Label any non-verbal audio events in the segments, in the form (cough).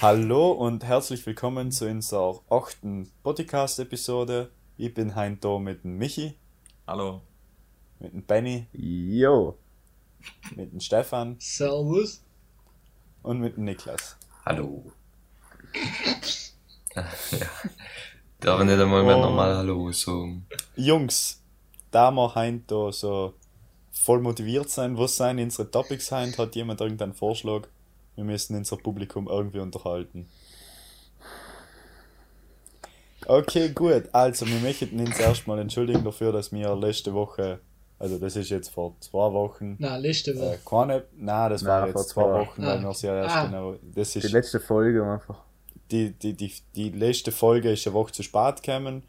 Hallo und herzlich willkommen zu unserer achten Podcast-Episode. Ich bin heute da mit dem Michi. Hallo. Mit dem Benny. Jo. Mit dem Stefan. Servus. Und mit dem Niklas. Hallo. ja. (laughs) Darf ich nicht einmal mehr Oh. normal Hallo sagen? Jungs, da wir heute da so voll motiviert sein, was sein unsere Topics sind, hat jemand irgendeinen Vorschlag? Wir müssen unser Publikum irgendwie unterhalten. Okay, gut. Also, wir möchten uns erstmal entschuldigen dafür, dass wir letzte Woche, also das ist jetzt vor zwei Wochen, Na, letzte äh, Woche. keine, nein, das war Nein, vor jetzt zwei zwei. Wochen, weil Ah. wir es ja erst Ah. genau, das Die ist, letzte Folge einfach. die, die, die, die letzte Folge ist eine Woche zu spät gekommen.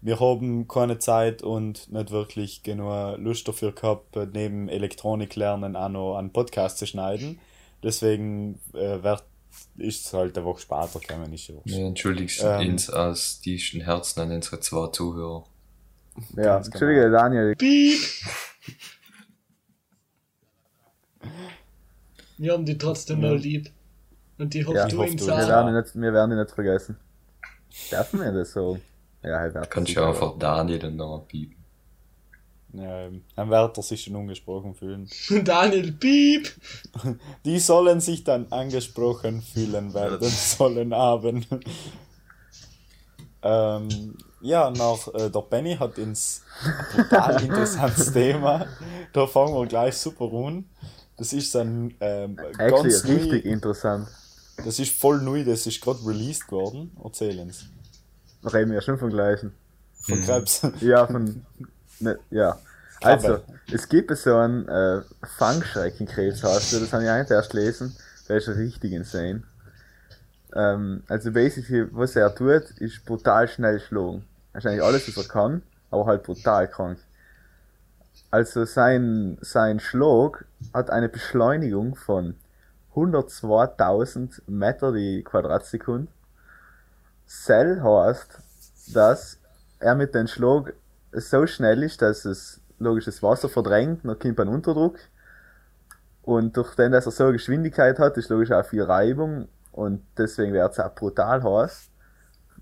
Wir haben keine Zeit und nicht wirklich genug Lust dafür gehabt, neben Elektronik lernen auch noch einen Podcast zu schneiden. Deswegen äh, wird, ist es halt eine Woche später gekommen, ist ja wurscht. Wir entschuldigen Ähm. uns aus tiefsten Herzen an unsere zwei Zuhörer. Ja, Ganz Entschuldige, genau. Daniel. Piep! (laughs) Wir haben die trotzdem Ja. noch lieb. Und die hofft Ja, du im du, Wir werden, nicht, wir werden ihn nicht vergessen. Dürfen wir das so? Ja, halt Kannst du einfach Daniel dann noch piepen. Ja, ähm, dann wird er sich schon ungesprochen fühlen. (laughs) Daniel, piep! (laughs) Die sollen sich dann angesprochen fühlen werden (laughs) sollen haben. ähm, ja, nach äh, der Benny hat ein total interessantes Thema. Da fangen wir gleich super an. Das ist ein ähm, Actually, ganz richtig neu, interessant. das ist voll neu, das ist gerade released worden. Erzählen Sie. Reden wir ja schon vom gleichen. Von Mhm. Krebs. Ja, von. Ne, ja. Also, es gibt so einen äh, Fangschreckenkrebs, heißt der, das habe ich eigentlich erst gelesen. Der ist richtig insane. Ähm, also, basically, was er tut, ist brutal schnell schlagen. Wahrscheinlich alles, was er kann, aber halt brutal krank. Also, sein, sein Schlag hat eine Beschleunigung von 102.000 Meter die Quadratsekunde. Cell heißt, dass er mit dem Schlag so schnell ist, dass es logisches Wasser verdrängt, dann kommt ein Unterdruck. Und durch den, dass er so eine Geschwindigkeit hat, ist logisch auch viel Reibung und deswegen wird es auch brutal heiß.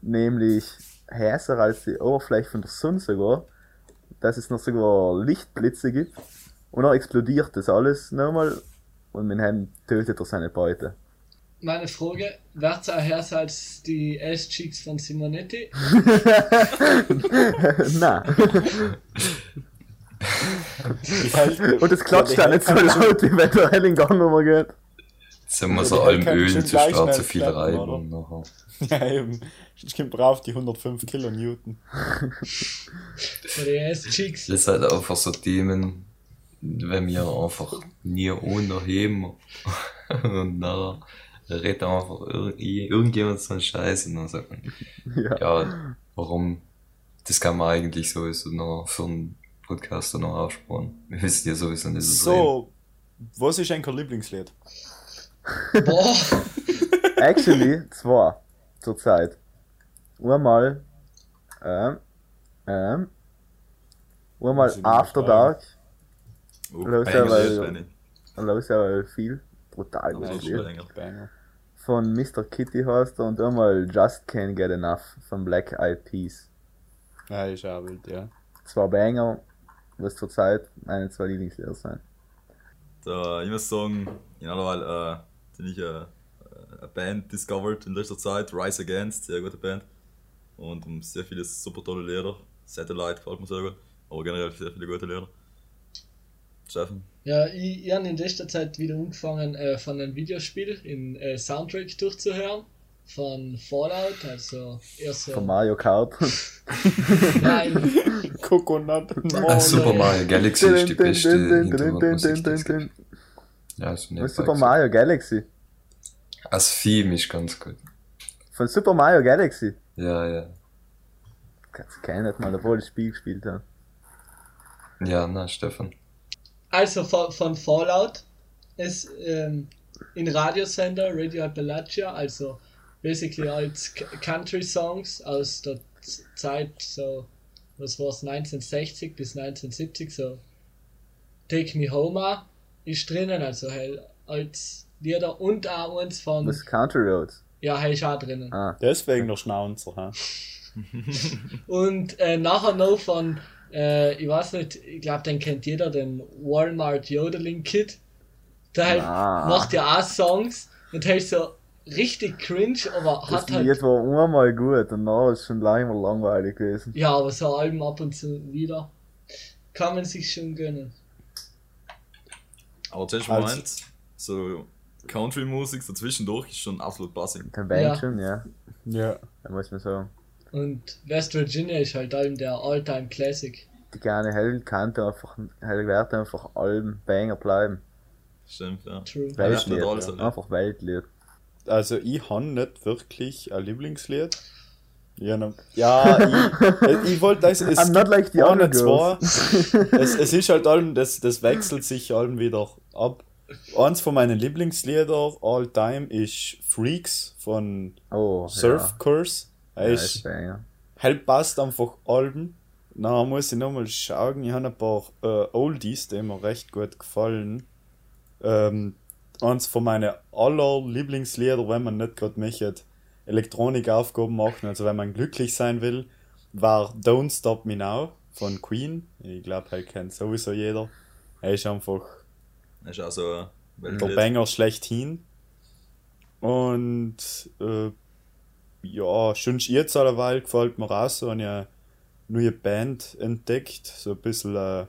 Nämlich heißer als die Oberfläche von der Sonne sogar, dass es noch sogar Lichtblitze gibt. Und dann explodiert das alles nochmal und mit dem tötet er seine Beute. Meine Frage, wird's auch härter als die Ass-Cheeks von Simonetti? (laughs) Halt- Und es klatscht Ja, auch die nicht so laut, wie wenn der hell in Gang umgeht. Jetzt sind wir Ja, so die allem Öl zu stark, zu viel Reibung nachher. Ja, eben. Ich komme drauf die 105 Kilonewton. Den Ass-Cheeks? Das sind halt einfach so Themen, wenn wir einfach nie unterheben und (laughs) nachher redet einfach ir irgendjemand so einen Scheiß und dann sagt man, Ja. ja, warum, das kann man eigentlich sowieso noch für einen Podcaster noch aufsparen. Wir wissen ja sowieso nicht, reden. So, was ist ein Lieblingslied? Boah! (laughs) Actually, zwei zurzeit. Einmal, ähm, ähm, einmal After. Dark, Oh, Los, ja viel brutal gutes Lied. Von Mr. Kitty heißt er und einmal Just Can't Get Enough von Black Eyed Peas. Ja, ist auch wild, ja. Zwei Banger, was zurzeit meine zwei Lieblingslieder sind. So, ich muss sagen, in aller Wahl äh, bin ich äh, eine Band discovered in letzter Zeit, Rise Against, sehr gute Band. Und um sehr viele super tolle Lieder. Satellite gefällt mir sehr gut, aber generell sehr viele gute Lieder. Steffen? Ja, ich, ich habe in letzter Zeit wieder angefangen, äh, von einem Videospiel in äh, Soundtrack durchzuhören. Von Fallout, also erst so. Von Mario Kart. (laughs) Nein, Coconut. Ah, Super. Mario Galaxy ist die beste. Ja, Von nicht Super Mario Galaxy. Das Theme ist ganz gut. Von Super Mario Galaxy. Ja, ja. Kannst du nicht mal, obwohl ich das Spiel gespielt habe. Ja, na, Stefan. Also von, von Fallout ist ähm, in Radiosender Radio Appalachia, also basically als Country Songs aus der Zeit so, was war's, 1960 bis 1970, so Take Me Home ist drinnen, also halt als Lieder und auch eins von Was Country Roads? Ja, er ist auch drinnen. Ah, Deswegen der Schnauzer. Ha? (laughs) Und äh, nachher noch von, äh, ich weiß nicht, ich glaube, den kennt jeder, den Walmart Yodeling Kid. Der halt Ah. macht ja auch Songs und halt so richtig cringe, aber das hat halt. Lied war einmal gut und dann ist schon lange mal langweilig gewesen. Ja, aber so Alben ab und zu wieder. Kann man sich schon gönnen. Aber zuerst Also- meint, so Country-Musik so zwischendurch ist schon absolut. Der Band Ja. schon, ja. Ja. Da muss man sagen. Und West Virginia ist halt allem der All-Time Classic. Die kleine Hell kannte einfach, Hell wird einfach Alben Banger bleiben. Stimmt, ja. True. Ja, Weltlied. nicht alles, oder? einfach Weltlied. Also ich habe nicht wirklich ein Lieblingslied. Ja, no- (laughs) ja ich, ich wollte das. Es I'm not like the other es, es ist halt allem, das, das wechselt sich allem wieder ab. Eins von meinen Lieblingslieder all time ist Freaks von Oh, Surf ja. Curse. Er Ja, ist ist Banger. halt passt einfach Alben. Na, muss ich nochmal schauen. Ich habe ein paar äh, Oldies, die mir recht gut gefallen. Ähm, eins von meinen aller Lieblingslieder, wenn man nicht gerade möchte, Elektronikaufgaben machen, also wenn man glücklich sein will, war Don't Stop Me Now von Queen. Ich glaube, er kennt sowieso jeder. Er ist einfach ist auch so ein der. Banger schlechthin. Und äh, ja, schon jetzt alleweil gefällt mir auch so eine neue Band entdeckt. So ein bisschen, äh,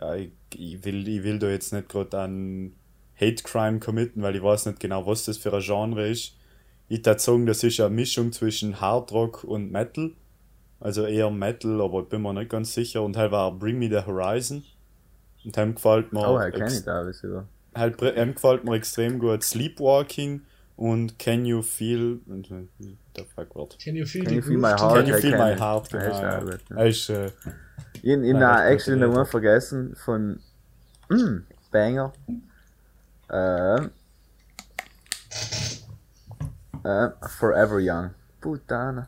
ja, ich, ich, will, ich will da jetzt nicht gerade an Hate Crime committen, weil ich weiß nicht genau, was das für ein Genre ist. Ich würde sagen, das ist eine Mischung zwischen Hard Rock und Metal. Also eher Metal, aber ich bin mir nicht ganz sicher. Und halt war Bring Me the Horizon. Und dem gefällt mir Oh, er kenne ich da halt ihm gefällt mir extrem gut Sleepwalking und Can You Feel der fuck Wort Can you feel Can the you feel my heart? Can You Feel. My Heart Ja, genau äh, Ich, Nein, na, recht actually gute noch mal Lieder. vergessen von mm, Banger. Ähm. Ähm, Forever Young. Putana.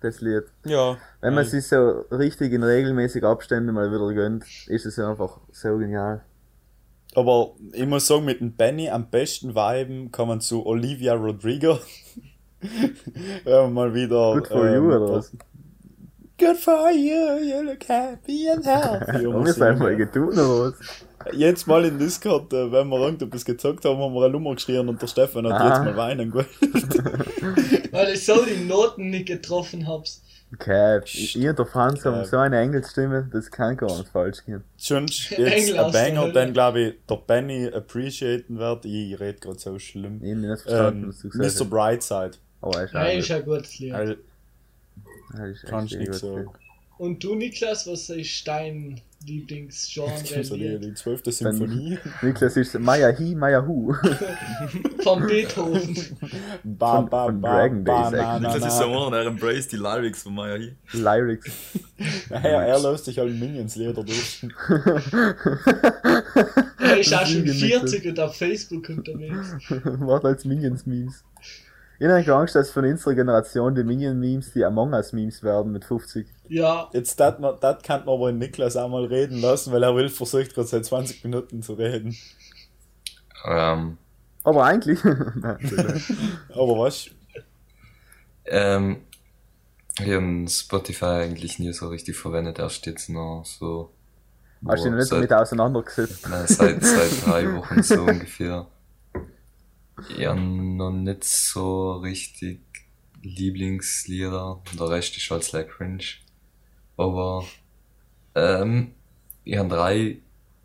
Das Lied. ja Wenn man Nein. sich so richtig in regelmäßigen Abständen mal wieder gönnt, ist es einfach so genial. Aber ich muss sagen mit dem Benny am besten viben kann man zu Olivia Rodrigo (laughs) Wenn man mal wieder Good for ähm, you, oder was? Good for you, you look happy and healthy. Haben wir es einmal getan, oder was? Jetzt mal in Discord, äh, wenn wir irgendetwas gezockt haben, haben wir eine Nummer geschrien und der Stefan hat Ah. jetzt mal weinen gewollt. (laughs) Weil ich so die Noten nicht getroffen hab's. Ich ich und der Franz haben so eine Engelsstimme, das kann gar nicht falsch gehen. Schon (laughs) jetzt ein Banger, den glaube ich der Benny appreciaten wird. Ich rede gerade so schlimm. Ich hab nicht verstanden, Ähm, was du gesagt hast. Mr. Brightside. Oh, er ist Nein, ist auch ein gutes Lied. Also, gut. Er ist echt kannst nicht sagen. Und du, Niklas, was ist dein Lieblingsgenre? Die, die 12. Symphonie. Niklas ist Maya Hi, Maya Hu. (laughs) Von Beethoven. Ba, Von- ba, von ba, Dragon ba, Days Das ist so einer, der embrace die Lyrics von Maya Hi. Lyrics. (laughs) Er, er lässt sich alle Minions-Lieder durch. Er ist auch schon Lüge, 40 und auf Facebook unterwegs. (laughs) Macht als Minions-Memes. Ich habe eigentlich Angst, dass von unserer Generation die Minion-Memes die Among Us-Memes werden mit 50. Ja, Jetzt, das kann man aber Niklas auch mal reden lassen, weil er will versucht gerade seit 20 Minuten zu reden. Ähm, Aber eigentlich. Nein. (laughs) Aber was? ähm, ich habe Spotify eigentlich nie so richtig verwendet, erst jetzt noch so. Hast du dich noch nicht seit- damit auseinandergesetzt? Nein, seit, seit drei (laughs) Wochen so ungefähr. Ja, noch nicht so richtig Lieblingslieder. Der Rest ist halt like cringe. Aber, ähm, ich habe drei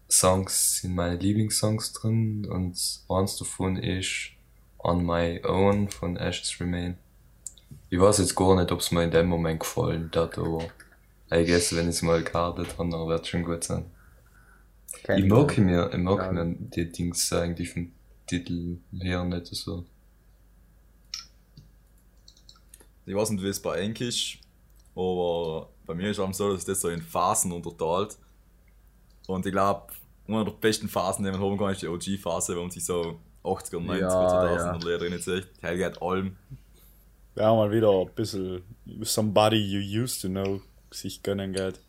Songs sind meine Lieblingssongs drin und eins davon ist On My Own von Ashes Remain. Ich weiß jetzt gar nicht, ob es mir in dem Moment gefallen hat, aber I guess, wenn ich es mal gehabt habe, dann wird es schon gut sein. Kenn Ich mag mir, ich mag Ja. mir die Dings eigentlich vom Titel her nicht so. Ich weiß nicht, wie es bei Enk ist, aber bei mir ist es so, dass das so in Phasen unterteilt. Und ich glaube, eine der besten Phasen, die man haben kann, ist die OG-Phase, wo man sich so 80er, 90er, Ja, 2000er Lieder drin zieht. Helge hat allem. Ja, mal wieder ein bisschen Somebody You Used to Know sich gönnen geht.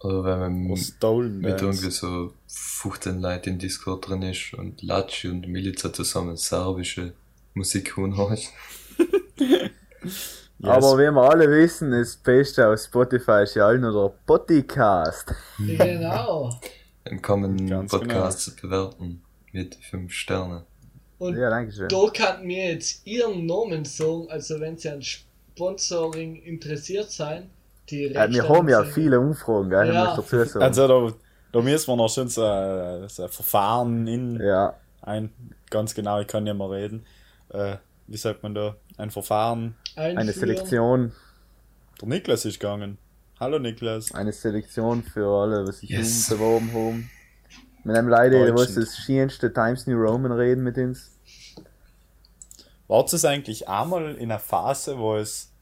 Oder wenn man Stolen mit Bands. irgendwie so 15 Leuten in Discord drin ist und Latschi und Milica zusammen serbische Musik hören hast. (laughs) Aber wie wir alle wissen, ist das Beste auf Spotify ist ja allen nur der Podcast. Genau. (laughs) Dann kommen Ganz Podcasts bewerten mit 5 Sternen. Und Ja, danke schön. da kann mir jetzt ihren Namen sagen, also wenn sie an Sponsoring interessiert sein, die Äh, wir haben ja viele Umfragen, gell? Ja. Ich muss dazu sagen. Also da, da müssen wir noch schon so, ein- so ein Verfahren in ja, ein, ganz genau, ich kann nicht mehr reden. Äh, wie sagt man da? Ein Verfahren. eine Selektion, Der Niklas ist gegangen. Hallo Niklas. eine Selektion für alle, was sich Yes. beworben haben. Mit einem Leute, der was das schönste Times New Roman reden mit uns. War es eigentlich einmal in einer Phase, wo es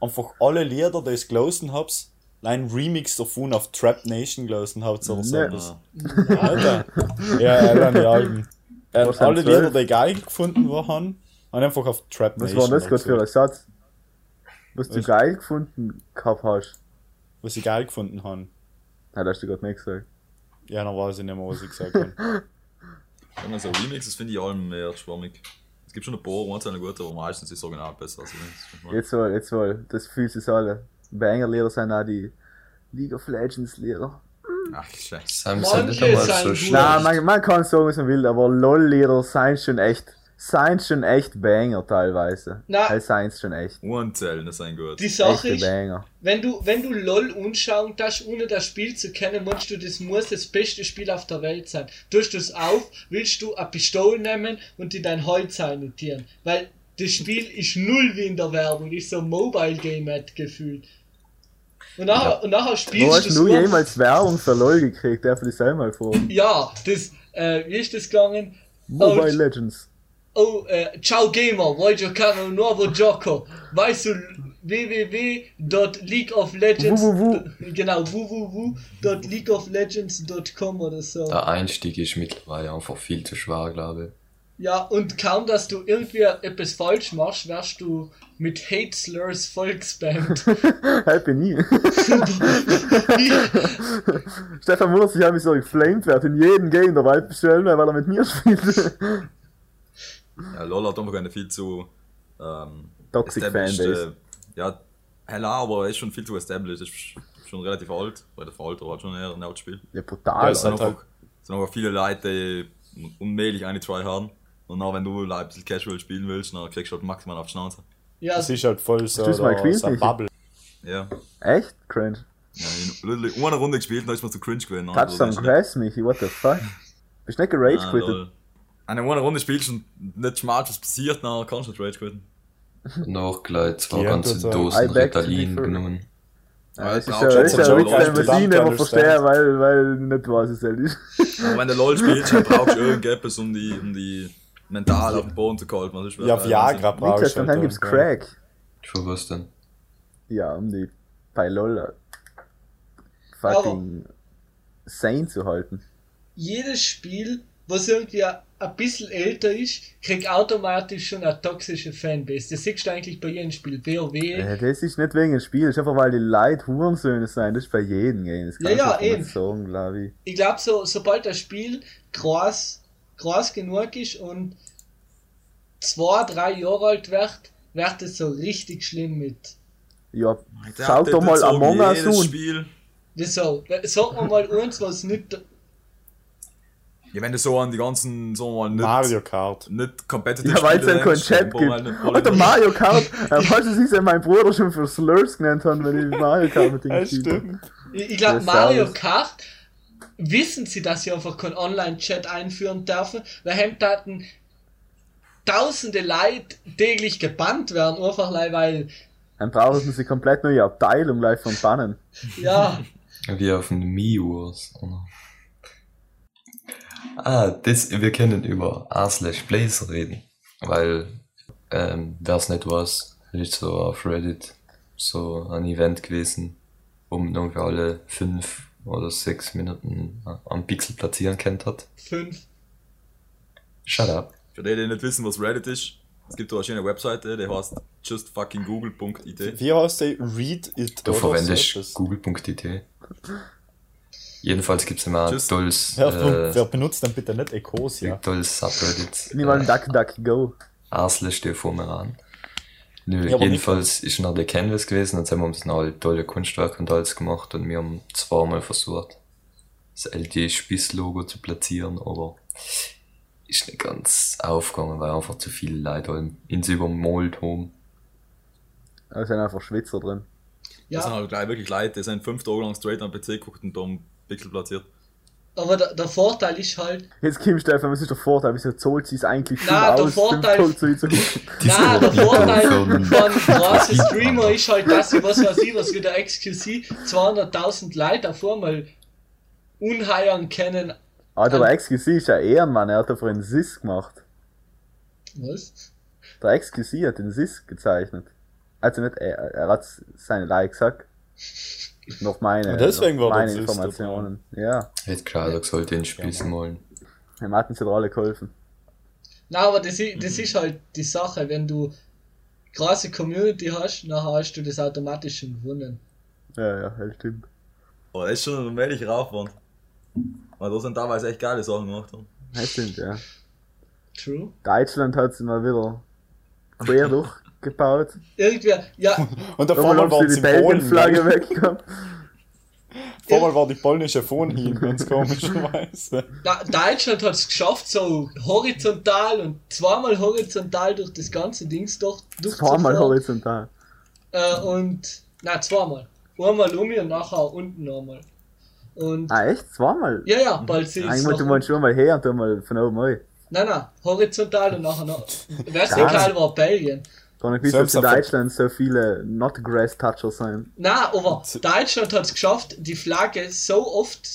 einfach alle Lieder, die ich gelesen habe, ein Remix davon auf Trap Nation gelesen habt oder so Nee. Alter. Ja, Alan, die Alben. Ähm, Was alle zwölf? Lieder, die geil gefunden waren, haben einfach auf Trap Was Nation. war das gerade für ein Satz? Was du Was? geil gefunden gehabt hast? Was sie geil gefunden haben. Ja, das hast du gerade nicht gesagt. Ja, dann weiß ich nicht mehr, was ich gesagt habe. Wenn man so Remixes finde ich allem mehr schwammig. Es gibt schon ein paar, manche sind gut, aber meistens ist das Original besser. Also, das- Jetzt wohl, jetzt wohl, das fühlt sich alle. Banger-Lieder sind auch die League of Legends-Lieder. Ach, scheiße. Manche sind nicht einmal sind so gut. schlecht. Nein, man, man kann sagen, was man will, aber LOL-Lieder seien schon echt, seien schon echt Banger teilweise. Na. Es seien schon echt. Unzählen, das sind gut. Die Sache Echte ist, Banger. wenn du, wenn du LOL anschauen darfst, ohne das Spiel zu kennen, meinst du, das muss das beste Spiel auf der Welt sein. Tust du es auf, willst du eine Pistole nehmen und in dein Holz einnotieren. Weil das Spiel ist null wie in der Werbung, ist so ein Mobile Game hat gefühlt. Und nachher, und nachher spielst hast du du es jemals Werbung für LOL gekriegt? Darf ich das einmal fragen? Ja, das, äh, wie ist das gegangen? Mobile Oh, Legends. Oh, äh, ciao Gamer, voglio caro un nuovo gioco. Vai su www.leagueoflegends. Www. Genau, www.leagueoflegends.com oder so. Der Einstieg ist mittlerweile einfach viel zu schwer, glaube ich. Ja, und kaum, dass du irgendwie etwas falsch machst, wärst du mit Hate Slurs Volksband. Halt bin ich. Stefan wundert sich, wie so geflamed wird in jedem Game der Welt bestellen, weil er mit mir spielt. Ja, LOL hat einfach eine viel zu. Ähm, Toxic Fanbase. Äh, ja, hell aber er ist schon viel zu established. Ist schon relativ alt. Relativ alt, aber hat schon eher ein altes Spiel. Ja, Ja, brutal. es Es sind halt- einfach, sind einfach viele Leute, die unmählich eine try haben. Und dann, wenn du like, ein bisschen casual spielen willst, dann kriegst du halt maximal auf die Schnauze. ja, Es ist halt voll so, du es mal der- gespielt, so ein Michi? Bubble. Ja. Echt? Cringe. ja in literally eine Runde gespielt, dann ist man zu cringe gewesen. Touchdown Crash, Michi, what the fuck? Bist du nicht gerage quittet? Lol. Eine eine Runde spielst und nicht schmalt, was passiert, dann kannst du nicht rage quitten. Und auch gleich zwei Die ganze I Dosen Ritalin genommen. Ja, es ist ja, ist ja schon ein Witz, Leute, den man weil, weil ich nicht weiß, was es ist. Aber wenn du LOL spielst, dann brauchst du irgendetwas, um die, um die mental auf den Boden zu halten. Das ist Ja, Viagra brauchst du von dann halt gibt's Crack. Für was denn? Ja, um die bei LOL fucking sane zu halten. jedes Spiel, was irgendwie ein ein bisschen älter ist, kriegt automatisch schon eine toxische Fanbase. Das siehst du eigentlich bei jedem Spiel. WoW. Äh, das ist nicht wegen dem Spiel, das ist einfach weil die Leute Hurensöhne sein, das ist bei jedem Game. Das Ja, du ja, nicht eben. sagen, glaube ich. ich glaube, so, sobald das Spiel groß, groß genug ist und zwei, drei Jahre alt wird, wird es so richtig schlimm mit. Ja, schaut doch mal Among Us an. Spiel. Wieso? Sag mir mal eins, was nicht. Ja, wenn du so an die ganzen, so mal nicht, Mario Kart. nicht competitive Ja, weil es ja denkst, Chat gibt. halt nicht- Mario Kart, äh, es nicht mein Bruder schon für Slurs genannt hat, wenn ich Mario Kart mit ihm Ja, habe. stimmt. Ich, ich glaube, Ja, Mario. Kart wissen sie, dass sie einfach keinen Online-Chat einführen dürfen, weil Hemdaten tausende Leute täglich gebannt werden, einfach weil, Dann brauchen sie komplett neue Abteilung gleich von Bannen. ja, (laughs) Wie auf den Mii-Wars. oder? Ah, das, wir können über r slash Blaze reden. Weil, ähm, wer es nicht weiß, ist so auf Reddit so ein Event gewesen, wo man irgendwie alle fünf oder sechs Minuten am Pixel platzieren kennt hat. fünf. Shut up. Für die, die nicht wissen, was Reddit ist, es gibt da eine schöne Webseite, die heißt justfuckinggoogle.it. Wie heißt die? Read it Du verwendest so google.it. Jedenfalls gibt's immer Just- tolles, Wer, äh, wer benutzt dann bitte nicht Ecosia? tolles Subreddit. Nimm mal Äh, Duck Duck Go. r slash dir vor mir an. Nö, Ja, jedenfalls ist noch der Canvas gewesen, und haben wir uns noch alle tolle Kunstwerke und alles gemacht und wir haben zweimal versucht, das LD-Spiss-Logo zu platzieren, aber ist nicht ganz aufgegangen, weil einfach zu viele Leute ins übermalt haben. Da sind einfach Schwitzer drin. Das sind Ja, halt gleich wirklich Leute, die sind fünf Tage lang straight am PC geguckt und da einen Pixel platziert. aber der, der Vorteil ist halt, Jetzt Kim Stefan, was ist der Vorteil? Wieso zahlt sie es eigentlich schon Na, der aus, Vorteil- fünf Tage zu? (laughs) Nein, der Vorteil (laughs) von- großen Streamer ist halt, dass sie, was weiß ich, was wie der XQC 200.000 Leute auf einmal unheiern können. Alter, der XQC ist ja Ehrenmann, er hat dafür einen SIS gemacht. Was? Der XQC hat den SIS gezeichnet. Also nicht er, er hat seine Like gesagt. Noch meine, Und deswegen noch war meine Informationen. Ja, Hätte klar, da sollte den Spiss malen. dem hatten sie alle geholfen. Na, aber das, i- das ist halt die Sache, wenn du große Community hast, dann hast du das automatisch schon gewonnen. Ja, ja, das stimmt. Aber das ist schon ein mächtiger Aufwand. Weil da sind teilweise echt geile Sachen gemacht. Das stimmt, ja. True. Deutschland hat sie mal wieder quer durchgebaut. Irgendwie, ja, (laughs) Und Einmal einmal waren sie sie die. Belgien-Flagge. (laughs) Auf einmal war die polnische Phone hin, ganz komischerweise. (laughs) da, Deutschland hat es geschafft, so horizontal und zweimal horizontal durch das ganze Dings durch, Zweimal horizontal. Äh, und, na, zweimal. Einmal um und nachher unten nochmal. Und, Ah, echt? Zweimal? ja, ja, bald sehe ich Eigentlich, du meinst schon mal her und dann mal von oben rein. Nein, nein, horizontal und nachher noch. Geil war Belgien. Gar nicht gewusst, dass in Deutschland so viele Not-Grass-Toucher sind. Nein, aber Deutschland hat es geschafft, die Flagge so oft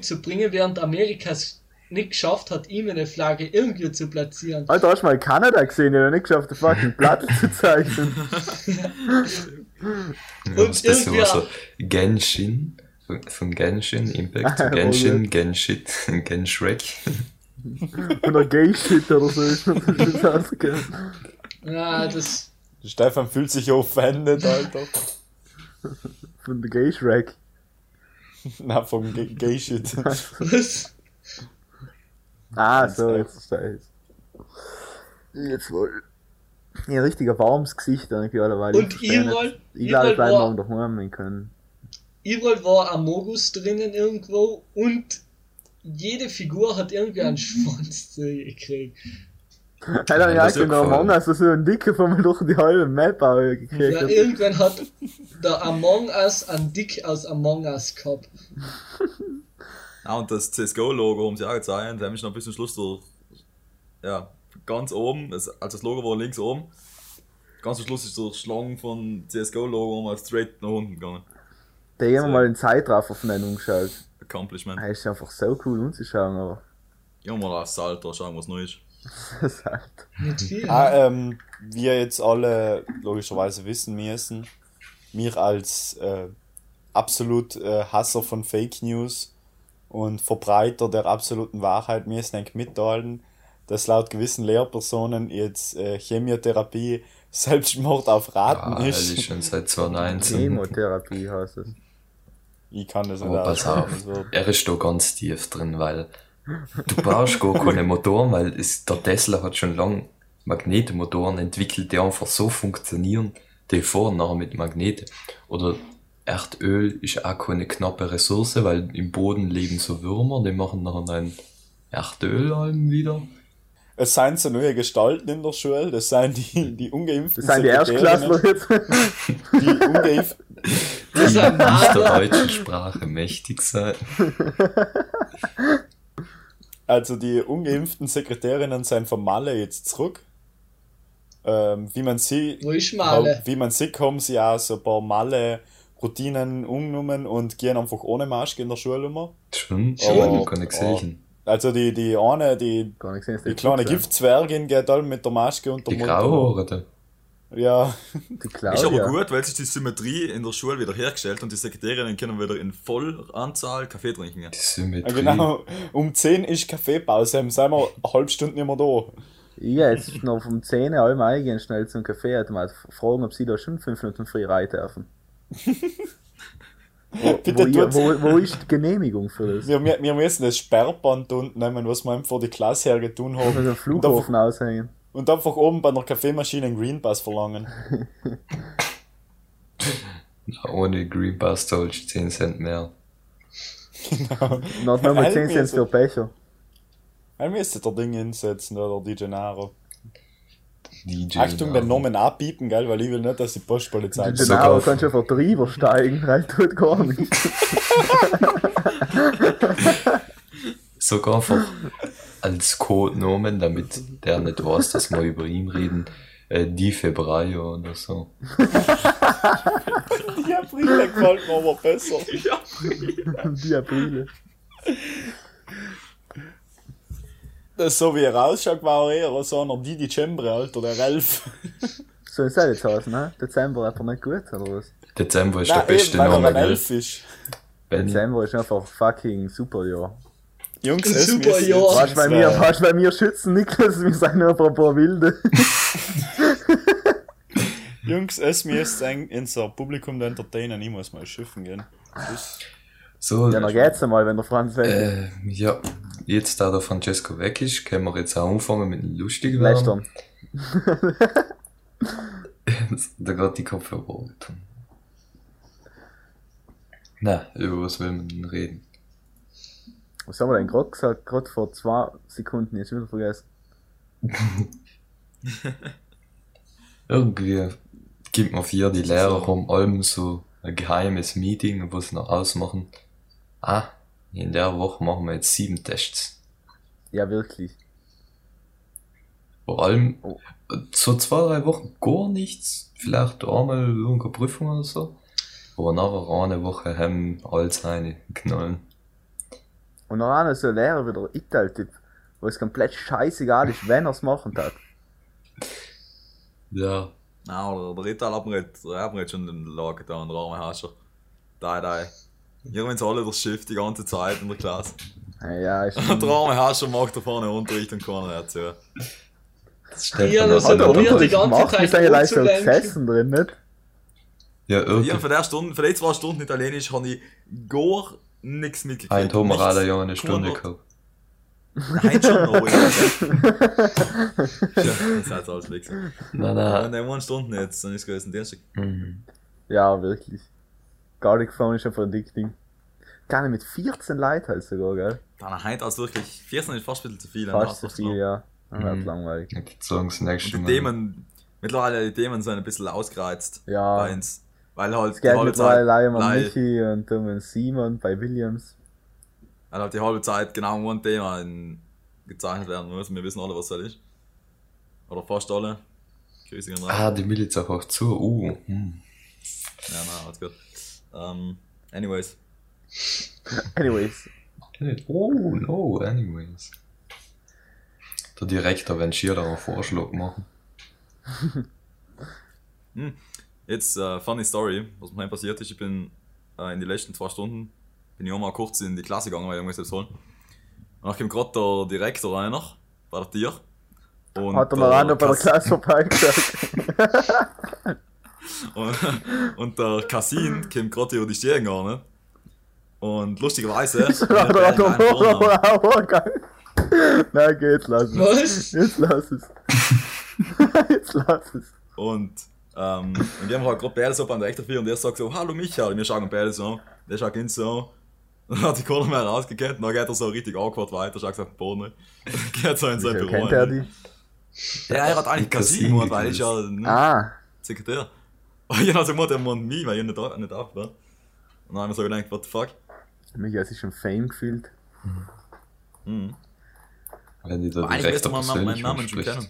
zu bringen, während Amerika es nicht geschafft hat, ihm eine Flagge irgendwie zu platzieren. Alter, hast du mal Kanada gesehen? Der hat nicht geschafft, den fucking (laughs) Platte zu zeichnen. Und Und das so, irgendwie also Genshin, von, Genshin Impact zu (laughs) Genshin, Genshit, (laughs) Genshrek. Oder Gay-Shit oder so ist mir das ausgegangen. Ja, das. Stefan fühlt sich offended, Alter. Von der Gay-Shrek. (laughs) Na, vom G- Gay Shit. Was? Ah, so, jetzt verstehe ich Jetzt wohl. Ja, richtiger warmes Gesicht irgendwie allerweil. Und überall, Ich glaube, ich bleibe war, morgen daheim können. überall war Amogus drinnen irgendwo und jede Figur hat irgendwie einen (laughs) Schwanz zu (laughs) gekriegt. Hey, dann Ja, ja, das ich ja gefallen. Us so ein Dicke von mir durch die halbe Map gekriegt. Ja, irgendwann hat der Among Us einen Dick aus Among Us gehabt. Ah, und das CSGO-Logo haben sie auch gezeigt. Da haben sie noch bis zum Schluss durch. Ja, ganz oben, das, also das Logo war links oben. Ganz zum Schluss ist der Schlang von CSGO-Logo mal straight nach unten gegangen. Da haben wir mal den Zeitraffer von denen umgeschaut. Accomplishment. Er ist einfach so cool umzuschauen, aber Ja, mal aufs Alter, schauen, was neu ist. Das ist halt. Nicht viel. Ah, ähm, wie ihr jetzt alle logischerweise wissen müssen, mir als äh, absolut äh, Hasser von Fake News und Verbreiter der absoluten Wahrheit müssen eigentlich mitteilen, dass laut gewissen Lehrpersonen jetzt äh, Chemiotherapie (laughs) Selbstmord auf Raten Ah, das ist. ist schon seit 2019. Chemotherapie heißt es. Ich kann das nicht Aber pass auf, er ist da ganz tief drin, weil du brauchst gar keine (laughs) Motoren, weil es, der Tesla hat schon lange Magnetmotoren entwickelt, die einfach so funktionieren, die fahren nachher mit Magnete. Oder Erdöl ist auch keine knappe Ressource, weil im Boden leben so Würmer, die machen nachher ein Erdöl wieder. Es sind so neue Gestalten in der Schule, das sind die, die ungeimpften Das sind die Erstklässler jetzt. die ungeimpften ein Nicht der deutschen Sprache mächtig sein. (laughs) Also die ungeimpften Sekretärinnen sind von Malle jetzt zurück. Ähm, wie man sieht, Wo ist Male? wie man sieht, haben sie auch so ein paar Malle Routinen umgenommen und gehen einfach ohne Maske in der Schule um. Schon, Schon? kann ich sehen. Also die, die eine, die, Gar nicht gesehen, dass die die kleine. Giftzwergin geht all mit der Maske und der Die Mund. Grauhaarige. Ja, Die Ist aber Claudia. gut, weil sich die Symmetrie in der Schule wieder hergestellt und die Sekretärinnen können wieder in Vollanzahl Kaffee trinken. Die ja, Symmetrie. genau. Um 10 ist Kaffeepause, dann sind wir eine halbe Stunde nicht mehr da. Ja, jetzt noch vom 10 Uhr einmal eingehen, schnell zum Kaffeeautomat. Fragen, ob sie da schon 5 Minuten frei rein dürfen. (laughs) Wo, Bitte wo, wo, wo ist die Genehmigung für das? Wir, wir müssen das Sperrband unten nehmen, was wir vor die Klasse hergetun Auf haben. dem Flughafen aushängen. Und einfach oben bei einer Kaffeemaschine einen Green Pass verlangen. (laughs) Ohne Green Pass zahlst du 10 Cent mehr. Noch nochmal 10 Helm Cent für Becher. Dann müsste der Ding hinsetzen, oder die Gennaro. DJ. Achtung, den Namen abpiepen, gell, weil ich will nicht, dass die Postpolizei Gennaro auf- kannst du den Treiber steigen, weil tut gar nicht. (laughs) Sogar einfach als Codenamen, damit der nicht weiß, dass wir über ihn reden. Äh, die Februario oder so. Die April gefällt mir aber besser. (laughs) Die April. Das ist so wie er ausschaut, war er eher so einer die Dezember, Alter, der Ralf. So ist das jetzt heißen, ne? Dezember einfach nicht gut, oder was? Dezember ist Nein, der beste eben, er Name, ein gell? Elf ist. Benny. Dezember ist einfach fucking super Jahr. Jungs, Ein es super müsste Jahr. du, bei mir, du, bei mir schützen Niklas, wir sind nur ein paar, Wilde. (laughs) Jungs, es ein- unser Publikum entertainen, ich muss mal schiffen gehen. Tschüss. So, Ja, dann geht's einmal, wenn der Franz weg ist. äh, ja, jetzt da der Francesco weg ist, können wir jetzt auch anfangen mit dem lustigen werden. Lästern. (laughs) da geht die Kopfhörer runter. Na, über was will man denn reden? Was haben wir denn gerade gesagt? Gerade vor zwei Sekunden, jetzt wieder vergessen. (laughs) Irgendwie gibt man für die Lehrer um allem so ein geheimes Meeting, wo sie noch ausmachen. Ah, in der Woche machen wir jetzt sieben Tests. Ja, wirklich. Vor allem Oh. so zwei, drei Wochen gar nichts. Vielleicht einmal irgendeine Prüfung oder so. Aber nachher eine Woche haben alle seine knallen. Und noch einer so ein Lehrer wie der Ital-Typ, wo es komplett scheißegal ist, wenn er es machen hat. Ja, Nein, oder der Rital hat mir jetzt, der hat mir jetzt schon den Lager getan, der arme Hascher. Da, da. Hier wenn alle das Schiff die ganze Zeit in der Klasse. Ja, ist Und der arme Hascher macht da vorne Unterricht und keiner hört zu. das stellt Ja, das das hat er die ganze Zeit ist eigentlich leicht so umzulenken. gesessen drin, nicht? Ja, Ja, irgendwie. für, der Stunde, für die zwei Stunden Italienisch habe ich gar nichts mitgekriegt. Ein Nichts. ja eine Stunde gehabt. Nein, schon, aber ja. (laughs) das hat alles weg. Nein, Wenn nein. der eine Stunde jetzt, dann ist es gewesen Dienstag. Mhm. Ja, wirklich. Gar nicht gefallen ist einfach ein dick Ding. Gar nicht mit 14 Leuten halt sogar, gell? Dann heute als wirklich 14 ist fast ein bisschen zu viel. Fast so viel, ja. Dann wird Mhm. langweilig. Ich würde sagen, das nächste Und die Mal. Themen, mittlerweile die Themen sind ein bisschen ausgereizt Ja. bei uns. Weil halt die geht halbe Zeit, leider Lei- Michi und um den Simon bei Williams. weil halt die halbe Zeit genau um ein Thema in, gezeichnet werden muss. Wir wissen alle, was das ist. Oder fast alle. Grüße gehen raus. Ah, die Miliz auch zu. Uh. Hm. Ja, nein, alles gut. Ähm, anyways. (laughs) Anyways. Oh, no, anyways. Der Direktor, wenn Schier da einen Vorschlag machen. (laughs) (laughs) Jetzt, äh, funny Story, was mir passiert ist. Ich bin äh, in den letzten zwei Stunden, bin ich auch mal kurz in die Klasse gegangen, weil ich irgendwas holen. Und dann kommt gerade der Direktor rein noch, bei der Tier. Und Hat er noch einer bei der Klasse vorbeigesagt. (laughs) Und, und der Cassin kommt gerade über die Stirn. Und lustigerweise. (laughs) Noch einen Vornamen. auch gegangen. Nein, geht, jetzt lass es. Was? Jetzt lass es. (laughs) Jetzt lass es. Und, ähm, und wir haben halt gerade beide so beim Direktor für und der sagt so, hallo Michael, und wir schauen beide so an. Der schaut ihn so an. Dann hat die keiner mehr rausgekannt, dann geht er so richtig awkward weiter, schaut auf den Boden. (laughs) Dann geht so in sein Büro. kennt er die? Ja, er hat eigentlich Casino gemacht, weil ich ja ne, Ah, Sekretär. (laughs) Und ich habe so gemacht, er meint mich, weil ich nicht, da- nicht auf war. Und dann haben wir so gedacht, what the fuck. Michi hat sich schon Fame gefühlt. Mhm. Wenn die der Aber eigentlich müsste Direktor man meinen Namen schon kennen.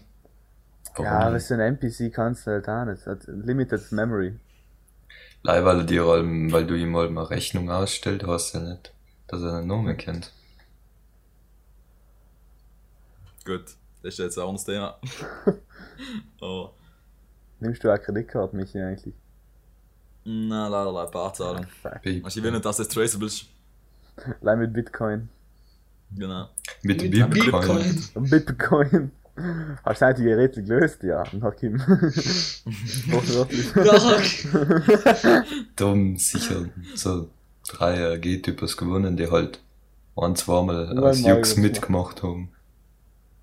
Warum Ja, so ein NPC kannst du halt auch nicht. Hat limited Memory. Leider, weil, er dir allem, weil du ihm mal eine Rechnung ausstellt, hast du ja nicht, dass er den Namen kennt. Gut, das ist jetzt ein anderes Thema. Aber, (laughs) Nimmst du auch Kreditkarte, Michi, eigentlich? na, leider, leider, Barzahlung. Wie- Also ich will nicht, dass das traceable ist. Allein mit Bitcoin. Genau. Mit Mit Bitcoin. Bitcoin. Bitcoin. Hast du eigentlich die Rätsel gelöst? Ja, und hat (laughs) Da (laughs) haben sicher so drei G-Typers gewonnen, die halt ein, zweimal als Jux mitgemacht haben.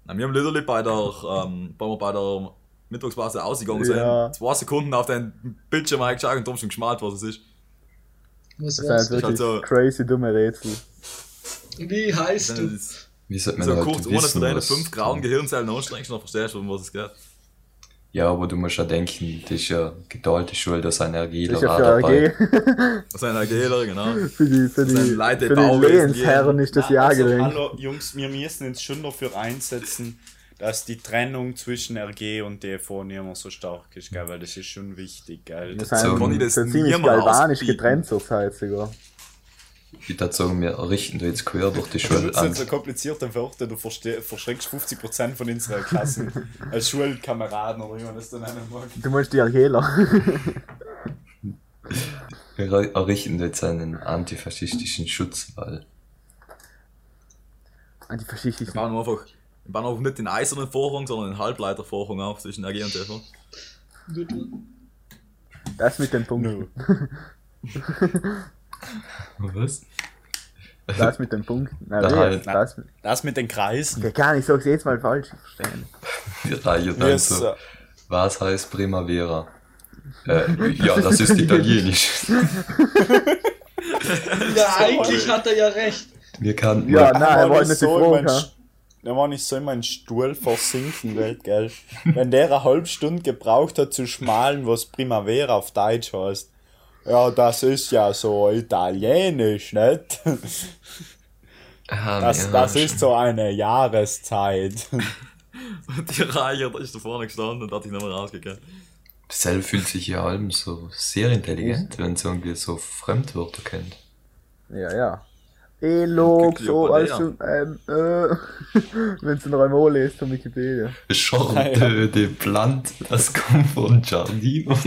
Ja, wir haben literally bei der, ähm, bei, bei der Mittagspause ausgegangen sind, Ja. zwei Sekunden auf den Bildschirm eingeschaut und dann schon geschmalt, was es ist. Was Das sind ist halt wirklich so- crazy dumme Rätsel. Wie heißt Das du? Ist Wie sollte man so halt kurz, ohne wissen, von deinen was- fünf grauen Gehirnzellen anstrengst, dann verstehst du, um was es geht. Ja, aber du musst ja denken, das ist ja geteilte Schuld, dass ein RGler Das ist ja auch für dabei. AG. Das sind Gehler, genau. für die, für die, Leute, für die Bauwesen Lehensherren ist das ja also. Hallo Jungs, wir müssen uns schon dafür einsetzen, dass die Trennung zwischen RG und DFO nicht mehr so stark ist, gell? weil das ist schon wichtig. Gell? Wir So, sind kann ich das so ziemlich galvanisch getrennt zurzeit sogar. Ich würde sagen, wir richten da jetzt quer durch die Schule an. jetzt so komplizierte Wörter, du verschreckst 50% von unserer Klassen (laughs) als Schulkameraden oder wie man das dann nennen mag. Du meinst die Argeler. (laughs) Wir ri- errichten jetzt einen antifaschistischen Schutzwall. Wir Antifaschistischen. bauen einfach, wir bauen einfach nicht den eisernen Vorhang, sondern den Halbleitervorhang auf zwischen RG und TV. Das mit den Punkten. (laughs) Was? Das mit den Punkten. Nein, Da halt. das mit. Das mit den Kreisen. Ja, gar nicht, ich sag's jetzt mal falsch. Ich verstehe nicht. Die Reihe Wie dann es, so. äh, Was heißt Primavera? (laughs) Äh, ja, das ist italienisch. (laughs) Ja, eigentlich hat er ja recht. Wir kannten Ja, nein, er wollte nicht so in Frage. meinen ha? St- Der war nicht so in meinen Stuhl versinken, wird, gell? Wenn der eine halbe Stunde gebraucht hat zu schmalen, was Primavera auf Deutsch heißt. Ja, das ist ja so italienisch, nicht? Ah, Das, ja, das ist so eine Jahreszeit. (laughs) Und die Reihe, da ist da vorne gestanden und hat sich nicht mehr rausgekehrt. Sel fühlt sich ja allem so sehr intelligent, wenn sie irgendwie so Fremdwörter kennt. Ja, ja. Elog, so, aber also, ähm, äh, wenn du noch einmal liest von Wikipedia. Chante de Plant, das kommt von Giardino.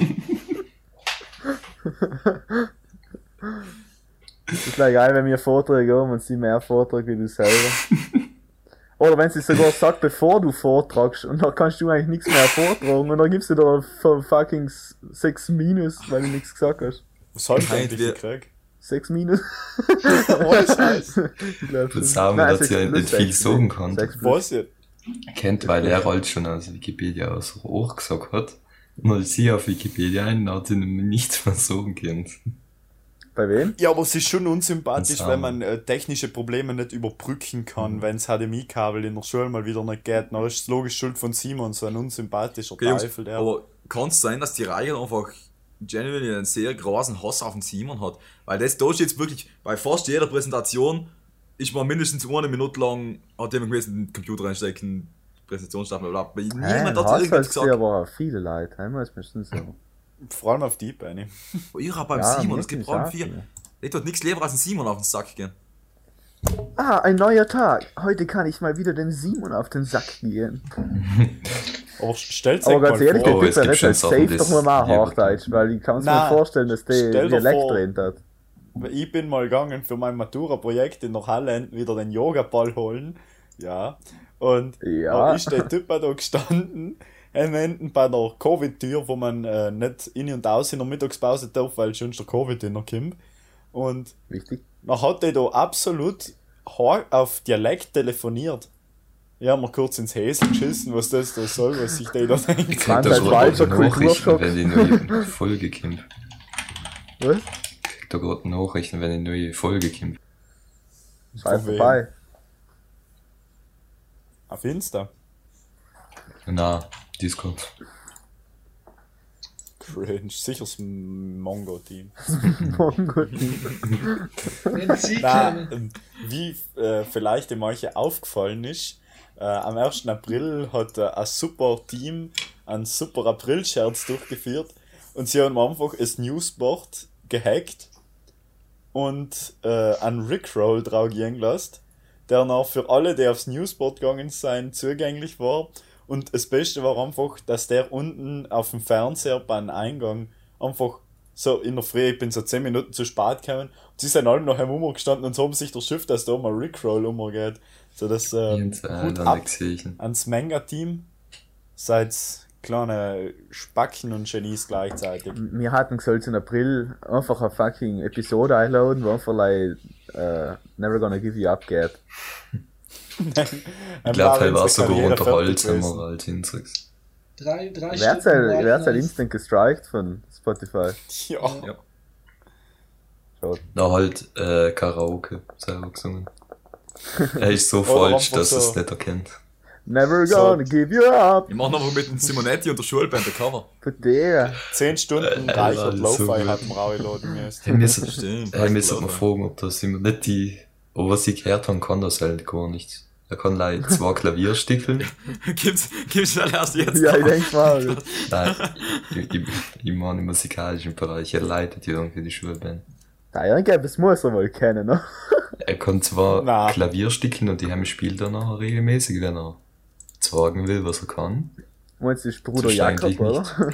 Das ist gleich geil, wenn wir Vorträge haben und sie mehr Vortrag wie du selber. Oder wenn sie sogar sagt, bevor du vortragst und dann kannst du eigentlich nichts mehr vortragen und dann gibst du da fucking 6 Minus, weil du nichts gesagt hast. Was hast du eigentlich gekriegt? 6 Minus? (laughs) Ohne Scheiß. Ich. Das sagen, Nein, dass ihr nicht viel sechs. sagen kann. Was jetzt? Kennt, weil er halt schon aus Wikipedia aus hoch gesagt hat. Mal sie auf Wikipedia ein, nämlich nichts mehr sagen können. Bei wem? Ja, aber es ist schon unsympathisch, wenn man äh, technische Probleme nicht überbrücken kann, wenn das HDMI-Kabel in der Schule mal wieder nicht geht. Dann ist es logisch Schuld von Simon, so ein unsympathischer Okay, Teufel, der. aber kann es sein, dass die Reihe einfach genuinely einen sehr großen Hass auf den Simon hat? Weil das da steht jetzt wirklich, bei fast jeder Präsentation ist man mindestens eine Minute lang, hat jemand gewesen, den Computer reinstecken, Präsentation starten, bla bla. Niemand hat irgendwas gesagt. aber viele Leute, einmal ist schon so. Vor allem auf die Beine. Ich hab beim Ja, Simon, es gibt vor allem vier. Ich tut nichts lieber als ein Simon auf den Sack gehen. Ah, ein neuer Tag. Heute kann ich mal wieder den Simon auf den Sack gehen. (laughs) Aber stellt euch ganz mal ehrlich, vor, der schon redet Sachen, safe doch mal liebe Hochdeutsch, weil ich kann es mir vorstellen, dass der Dialekt drin hat. ich bin mal gegangen für mein Matura-Projekt in der Halle wieder den Yoga-Ball holen. Ja. Und Ja. da ist der Typ da gestanden, am Ende bei der Covid-Tür, wo man äh, nicht in und aus in der Mittagspause darf, weil sonst der Covid in der kommt. Und Wichtig. dann hat der da absolut hart auf Dialekt telefoniert. Ich hab mir kurz ins Häsel geschissen, was das da soll, was sich der da Ich denkt. Mann, da das gerade Walter Nachrichten, wenn die neue Folge kommt. Was? Krieg da gerade Nachrichten, wenn die neue Folge kommt. Sei wem? vorbei. Auf Insta. Na, Discord. Cringe. Sicher das Mongo-Team. (laughs) Mongo. Wenn sie Na, kämen. ähm, wie äh, vielleicht dem euch aufgefallen ist, äh, am 1. April hat äh, ein super Team einen super April-Scherz durchgeführt und sie haben einfach das Newsboard gehackt und äh, einen Rickroll drauf gehen lassen, der noch für alle, die aufs Newsboard gegangen sind, zugänglich war. Und das Beste war einfach, dass der unten auf dem Fernseher beim Eingang einfach so in der Früh, ich bin so 10 Minuten zu spät gekommen, und sie sind alle noch am Umr gestanden und so haben sich der Schiff, dass da mal Rickroll umgeht. So das äh, Und, äh, Hut ab ans Manga-Team. Seid kleine Spacken und Genies gleichzeitig. Wir hatten gesagt, im April einfach eine fucking Episode einladen, wo einfach like, äh, Never Gonna Give You Up geht. (laughs) Ich glaube, er war sogar unter Holz, wenn man halt hinsagst. Drei, drei Wer Stunden. hat halt, White wer hat halt instant gestrikt von Spotify? Ja. Ja. Schaut. Na halt äh, Karaoke selber gesungen. (laughs) Er ist so falsch, dass er es nicht erkennt. Never So. gonna give you up. Ich mach noch mit dem Simonetti und der Schulband der Cover. Für der. 10 Stunden Äh, reichert Alter, Lo-Fi so hat rausgeladen müssen. Hey, müssen, hey, müssen wir fragen, ob das immer nicht die, aber was ich gehört habe, kann das halt gar nichts. Er kann leider zwei (laughs) Klavierstickeln. gibt's, gibt's halt erst jetzt. Ja, ich denk mal. (laughs) Nein, ich, ich, ich meine im musikalischen Bereich, er leitet ja irgendwie die Schulband. Da irgendwas muss er wohl kennen, ne? Er kann zwar. Klavierstickeln und die haben spielt dann nachher regelmäßig, wenn er zeigen will, was er kann. Meinst du, das ist Bruder Das ist Jakob, oder?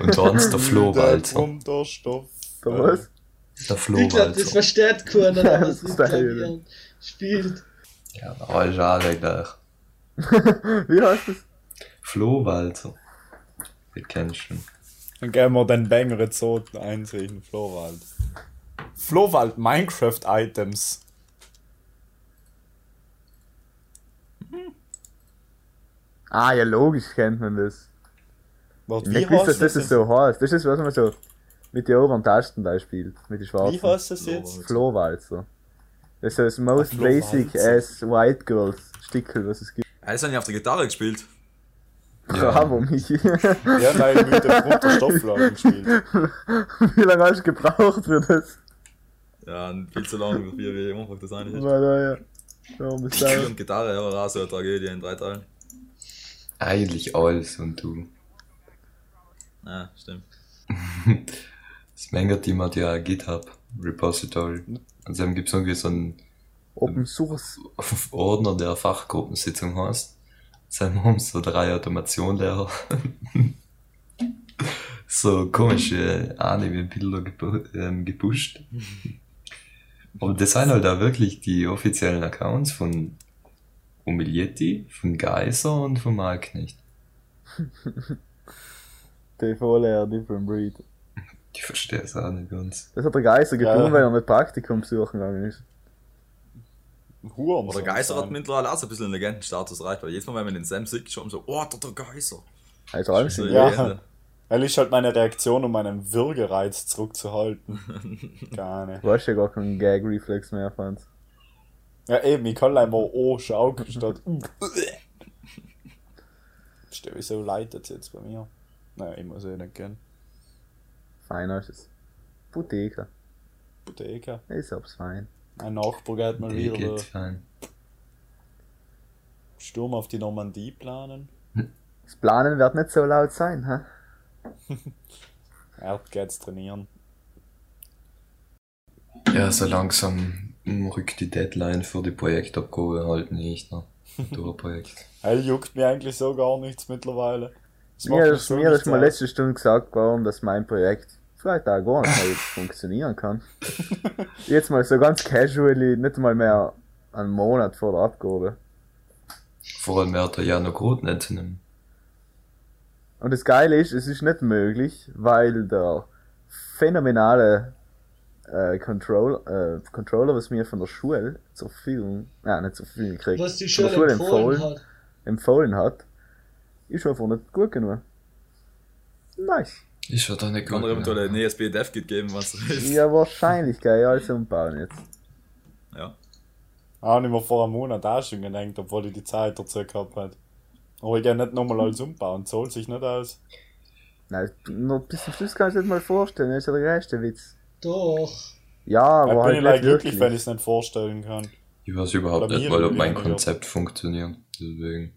Und ist der Flo (laughs) Der Walzer. Wunderstoff. Der was? Der Flo Ich glaube, das versteht keiner, der (laughs) was mit Style. Klavieren spielt. Ja, aber ist alle gleich. (laughs) Wie heißt das? Flo Walzer. Den kennst du schon. Dann gehen wir den Banger jetzt so einsehen, Flowald. Flowald Minecraft Items. Ah, ja, logisch kennt man das. Ich wie nicht gewusst, dass heißt das so heißt. Das ist, was man so mit den oberen Tasten da spielt. Mit den Wie schwarzen. heißt das jetzt? Flohwalzer. Das ist so das most Ah, basic Flohwalzer. as White Girls Stickel, was es gibt. Ja, das habe ich auf der Gitarre gespielt. Ja. Bravo, Michi. Ja, nein, mit dem (laughs) Wunderstoffladen gespielt. Wie lange hast du gebraucht für das? Ja, viel zu lang, wie, wie einfach das eigentlich ist. War da, ja. Ja, sein. und Gitarre, aber raus, eine Tragödie in drei Teilen. Eigentlich alles und du. Ja, stimmt. (laughs) Das Manga-Team hat ja ein GitHub Repository. Also dann gibt's irgendwie so einen Open Source. (laughs) Ordner, der Fachgruppensitzung heißt. Dann haben so drei Automationlehrer. (laughs) so komische Anime-Bilder gepu ähm, gepusht. Aber das sind halt auch wirklich die offiziellen Accounts von Umilietti, von Geiser und von Malknecht. TV-Lehrer, (laughs) different breed. Ich verstehe es auch nicht ganz. Das hat der Geiser getan, Ja. weil er mit Praktikum besuchen gegangen ist. Huren. Aber der Geiser hat mittlerweile auch so ein bisschen einen Legendenstatus erreicht, weil jedes Mal, wenn man den Sam sieht, schon so, oh, der, der Geiser. Also allem So, sind Ja. Weil ist halt meine Reaktion, um meinen Würgereiz zurückzuhalten. (laughs) Gar nicht. Du hast ja gar keinen Gag-Reflex mehr, Franz. Ja, eben, ich kann einmal O schaukeln statt. (laughs) Verstehe, wieso leitet es jetzt bei mir? Naja, ich muss eh nicht gehen. Fein ist es. Apotheker. Apotheker. Ist ab's fein. Ein Nachbar geht mal Die wieder fein. Sturm auf die Normandie planen. Das Planen wird nicht so laut sein, hä? (laughs) Er geht's trainieren. Ja, so langsam rückt die Deadline für die Projektabgabe halt nicht, ne? (laughs) Projekt. Er juckt mir eigentlich so gar nichts mittlerweile. Das Mir ist, so mir ist mal letzte Stunde gesagt worden, dass mein Projekt vielleicht auch gar nicht mehr funktionieren kann. Jetzt mal so ganz casually, nicht mal mehr einen Monat vor der Abgabe. Vor allem wird er ja noch gut nicht nehmen. Und das Geile ist, es ist nicht möglich, weil der phänomenale äh, Control, äh, Controller, was mir von der Schule zur Verfügung, nein, nicht zur Verfügung gekriegt, Was die von der Schule Schule empfohlen empfohlen, hat. empfohlen hat, ist einfach nicht gut genug. Nice. Ist ja da nicht Kann gut. er eventuell ein ESP-Dev-Kit geben, wenn es hilft. Ja, wahrscheinlich geil, alles umbauen jetzt. Ja. Habe ich mir vor einem Monat auch schon gedacht, obwohl ich die Zeit dazu gehabt hätte. Aber ich gehe nicht nochmal alles umbauen, zahlt sich nicht aus. Nein, nur bis zum Schluss kannst du dir nicht mal vorstellen, das ist ja der größte Witz. Doch. Ja, aber bin halt ich nicht like glücklich, wirklich. wenn ich es nicht vorstellen kann. Ich weiß überhaupt nicht mal, ob mein. Konzept funktioniert. Deswegen.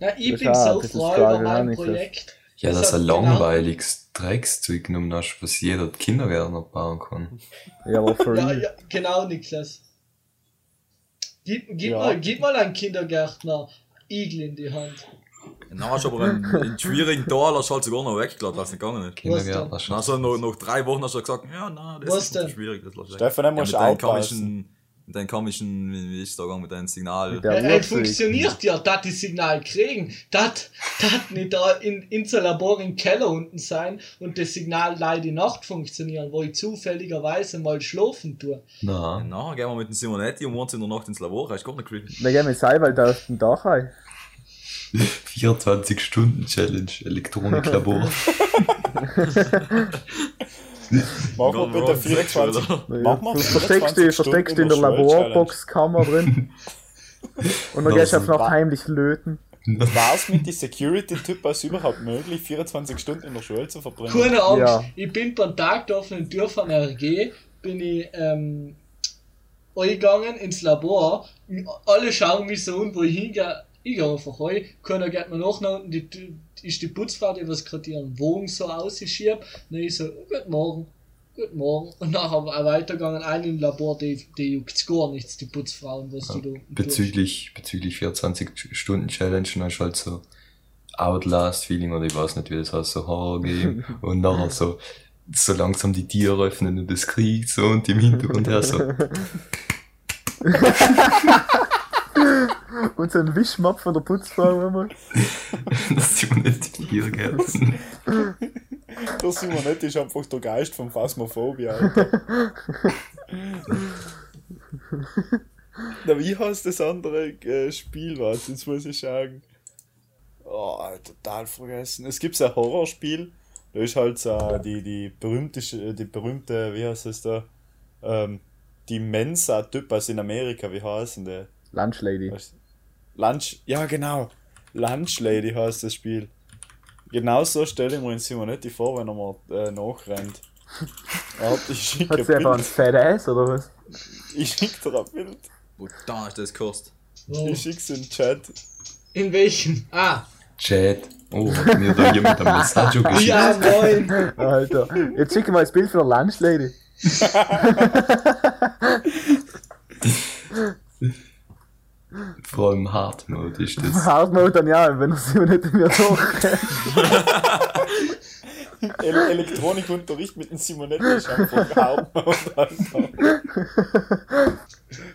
Na, ich Das bin ist so froh über mein. Projekt. Ja, Das dass hat ein genau- langweiliges Dreckszeug genommen hast, was jeder Kindergärtner bauen kann. Ja, aber for Ja, ja, genau, Niklas. Gib, gib, Ja. mal, gib mal einen Kindergärtner Igel in die Hand. Dann hast du aber einen, einen schwierigen Tal hast du halt sogar noch weggelassen, was nicht gegangen ist. Kindergärtner hast du noch, noch drei Wochen hast du gesagt, ja, nein, das Was ist zu denn? schwierig, das lass ich. Stefan, dann ja, musst mit du komischen mit deinem komischen, wie wie ist der Gang mit deinem Signal. Mit der- Ja, Ja, es funktioniert ja, dass die Signal kriegen, dass das nicht da in, in so Labor im Keller unten sein und das Signal leider die Nacht funktionieren, wo ich zufälligerweise mal schlafen tue. Na, nachher gehen wir mit dem Simonetti um 1 in der Nacht ins Labor, ist gar nicht creepy. Wir gehen mit Seiwald auf den Dach rein. 24 Stunden Challenge, Elektroniklabor. (laughs) Machen wir Gone bitte wrong, 24. sexual. Machen wir Du versteckst 24 dich, versteckst dich in der. Laborboxkammer drin. (laughs) Und dann gehst du einfach noch heimlich löten. (laughs) War es mit den Security-Typen überhaupt möglich, 24 Stunden in der Schule zu verbringen? Keine Angst, Ja. ich bin beim Tag da von den Tür von RG, bin ich ähm, eingegangen ins Labor. Alle schauen mich so an, wo ich hingehe. Ich gehe einfach rein. Keiner geht mir nach, nach unten, die, die, ist die Putzfrau, die was gerade ihren Wogen so ausschiebt. Dann ich so, guten Morgen, guten Morgen. Und nachher auch weitergegangen, ein im Labor, die, die juckt's gar nichts, die Putzfrauen, was die da unten tun. bezüglich, bezüglich 24 Stunden Challenge und dann ist halt so Outlast-Feeling oder ich weiß nicht, wie das heißt, so Horror-Game (laughs) und nachher so, so langsam die Tiere öffnen und es kriegt so und im Hintergrund her so, (laughs) (laughs) Und so ein Wischmopp von der Putzfrau immer. (laughs) dass die nicht die Tiere gelten. Der Simonetti ist einfach der Geist von Phasmophobia, Alter. (laughs) Na, wie heißt das andere äh, Spiel, was? Jetzt muss ich sagen. Oh, total vergessen. Es gibt ein Horrorspiel, da ist halt so die, die berühmte, die berühmte, wie heißt das da? Ähm, die Mensa-Typas in Amerika, wie heißen die? Lunchlady. Was? Lunch, ja genau. Lunch Lady heißt das Spiel. Genau so stelle ich mir den Simonetti vor, wenn er mir äh, nachrennt. Ich schicke Hat (laughs) sie einfach ein. Fat Ass oder was? Ich schicke dir ein Bild. Wo da ist das gekostet? Wow. Ich schick's in den Chat. In welchem? Ah, Chat. Oh, hat mir da jemand ein Message (laughs) geschickt. ja, moin. (laughs) Alter. Jetzt schick mal das Bild von der Lunchlady. Vor allem Hard Mode ist das. (laughs) Hard Mode dann ja, wenn er sie nicht mehr doch. (laughs) El Elektronikunterricht mit dem Simonetti ist einfach (laughs) Hauptmode, Alter.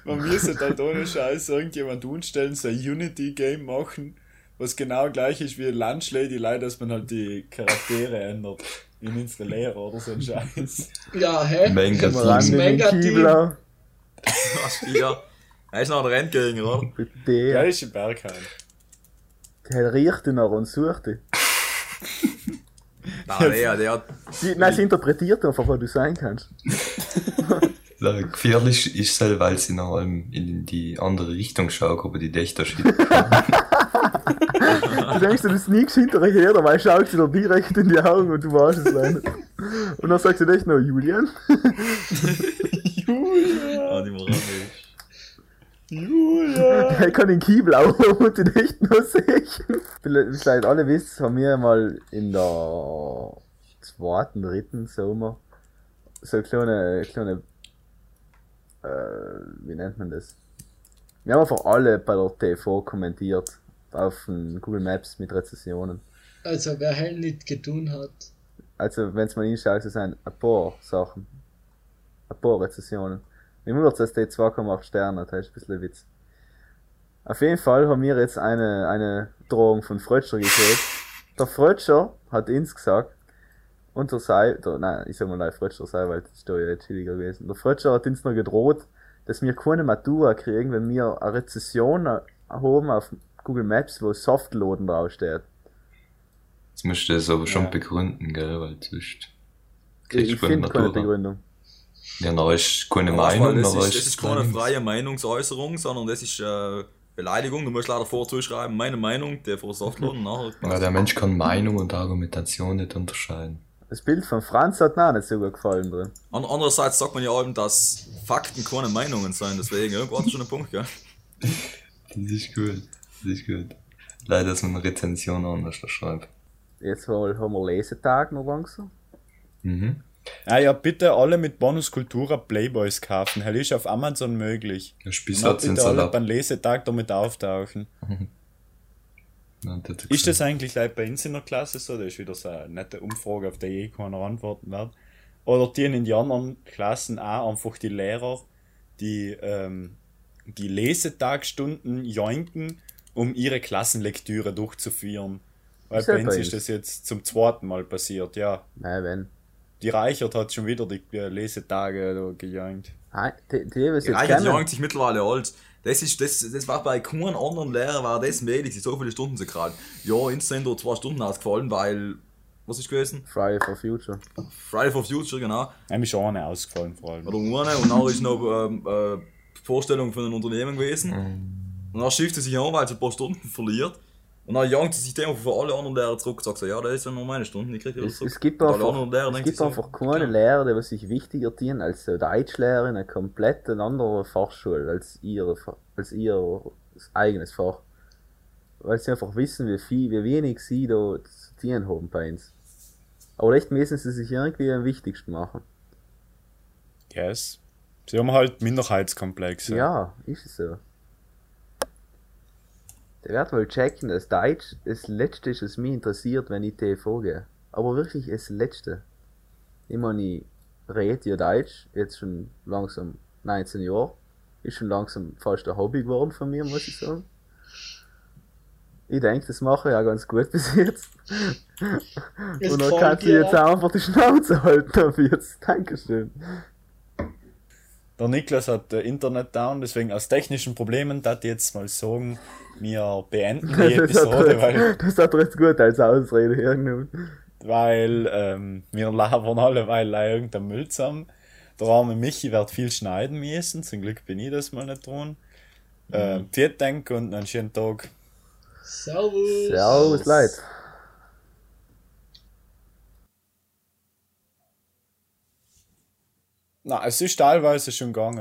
Man müsste halt ohne Scheiß irgendjemand umstellen, so ein Unity-Game machen, was genau gleich ist wie Lunch Lady, leider, dass man halt die Charaktere ändert. In Installerer oder so ein Scheiß. Ja, hä? Mega-Team. Kiebler. Was wieder? Er ist noch der Rentgänger, oder? (laughs) Der der. ist in Bergheim. Der riecht ihn noch und sucht ihn. Nein, der, der hat. Die, nein, sie interpretiert einfach, wo du sein kannst. (laughs) Ja, Gefährlich ist es, halt, weil sie nach allem in die andere Richtung schaut, aber die Dächter schiebt. (laughs) Du denkst, du sneakst hinterher her, dabei schaut sie dir direkt in die Augen und du weißt es leider. Und dann sagst du echt noch, Julian? Ah, die Moral ist. Julia! Er (laughs) kann den Kiebel auch (laughs) und den echt nur sehen. Vielleicht alle wisst, haben wir mal in der zweiten, dritten Sommer so eine kleine, kleine äh, wie nennt man das? Wir haben einfach alle bei der TV kommentiert auf Google Maps mit Rezessionen. Also, wer hell nicht getan hat. Also, wenn es mal hinschaut, so sind ein paar Sachen. Ein paar Rezessionen. Mir wundert dass die 2,8 Sterne hat, das ist ein bisschen ein Witz. Auf jeden Fall haben wir jetzt eine, eine Drohung von Frötscher gekriegt. Der Frötscher hat uns gesagt, und der Sei, der, nein, ich sag mal nein, Frötscher sei, weil das ist doch ja chilliger gewesen. Der Frötscher hat uns noch gedroht, dass wir keine Matura kriegen, wenn wir eine Rezession haben auf Google Maps, wo Softloaden draufsteht. Jetzt musst du das aber schon Ja. begründen, gell, weil sonst Ich, kriegst ich du keine finde keine. Begründung. Ja, na ist keine Aber Meinung, das, aber ist, das ist keine freie Meinungsäußerung, sondern das ist äh, Beleidigung. Du musst leider vorzuschreiben, meine Meinung, der vor Softload und nachher. Ja, der Mensch kann Meinung und Argumentation nicht unterscheiden. Das Bild von Franz hat mir auch nicht so gut gefallen drin. An- Andererseits sagt man ja eben, dass Fakten keine Meinungen sein, deswegen irgendwo hat er schon einen Punkt, gell? (laughs) Das ist gut. Das ist gut. Leider, dass man eine Rezension anders schreibt. Jetzt mal haben wir Lesetag noch langsam. Mhm. Ah ja, bitte alle mit Bonus Cultura Playboys kaufen. Hell ist auf Amazon möglich. Der Und Spießer bitte alle beim Lesetag damit auftauchen. (laughs) Ist das eigentlich gleich bei uns in der Klasse so? Das ist wieder so eine nette Umfrage, auf die eh keiner antworten wird. Oder die in die anderen Klassen auch einfach die Lehrer die, ähm, die Lesetagstunden joinken, um ihre Klassenlektüre durchzuführen. Weil Ist bei uns ist das jetzt zum zweiten Mal passiert, ja. Nein, wenn. Die Reichert hat schon wieder die äh, Lesetage da gejoint. Ah, Die, die, Die Reichert jankt sich mittlerweile alt. Das, ist, das, das war bei keinem anderen Lehrer war das möglich, sie so viele Stunden zu kriegen. Ja, da zwei Stunden ausgefallen, weil, was ist gewesen? Friday for Future. Friday for Future, genau. Einem ist auch eine ausgefallen vor allem. Oder eine und dann ist noch ähm, äh, Vorstellung von einem Unternehmen gewesen. Und dann schifft sie sich an, weil sie ein paar Stunden verliert. Und dann jankt sie sich dem von alle anderen Lehrer zurück und sagt so, ja, das sind nur meine Stunden, die kriege ich wieder Es, zurück. es gibt Und alle einfach, Lehrer es gibt sich einfach so, keine ja. Lehrer, die sich wichtiger dienen als so Deutschlehrer in einer komplett anderen Fachschule als ihr, Fa- als ihr eigenes Fach. Weil sie einfach wissen, wie viel, wie wenig sie da zu dienen haben bei uns. Aber echt müssen sie sich irgendwie am wichtigsten machen. Yes. Sie haben halt Minderheitskomplexe. Ja, ist es so. Der wird wohl checken, dass Deutsch das Letzte ist, was mich interessiert, wenn ich TV gehe. Aber wirklich das Letzte. Ich meine, ich rede ja Deutsch, jetzt schon langsam 19 Jahre. Ist schon langsam fast ein Hobby geworden von mir, muss ich sagen. Ich denke, das mache ich auch ganz gut (laughs) bis jetzt. Es Und dann kannst du jetzt auch. einfach die Schnauze halten ab jetzt. Dankeschön. Der Niklas hat äh, Internet down, deswegen aus technischen Problemen, da ich jetzt mal sagen, wir beenden die (laughs) Das Episode, weil, jetzt, das hat jetzt gut als Ausrede hergenommen. weil ähm, wir labern alle weil irgendein Müll zusammen. Der arme Michi wird viel schneiden müssen, zum Glück bin ich das mal nicht dran. Äh, vielen Dank und einen schönen Tag. Servus. Servus, Leute. Na, es ist teilweise schon gegangen.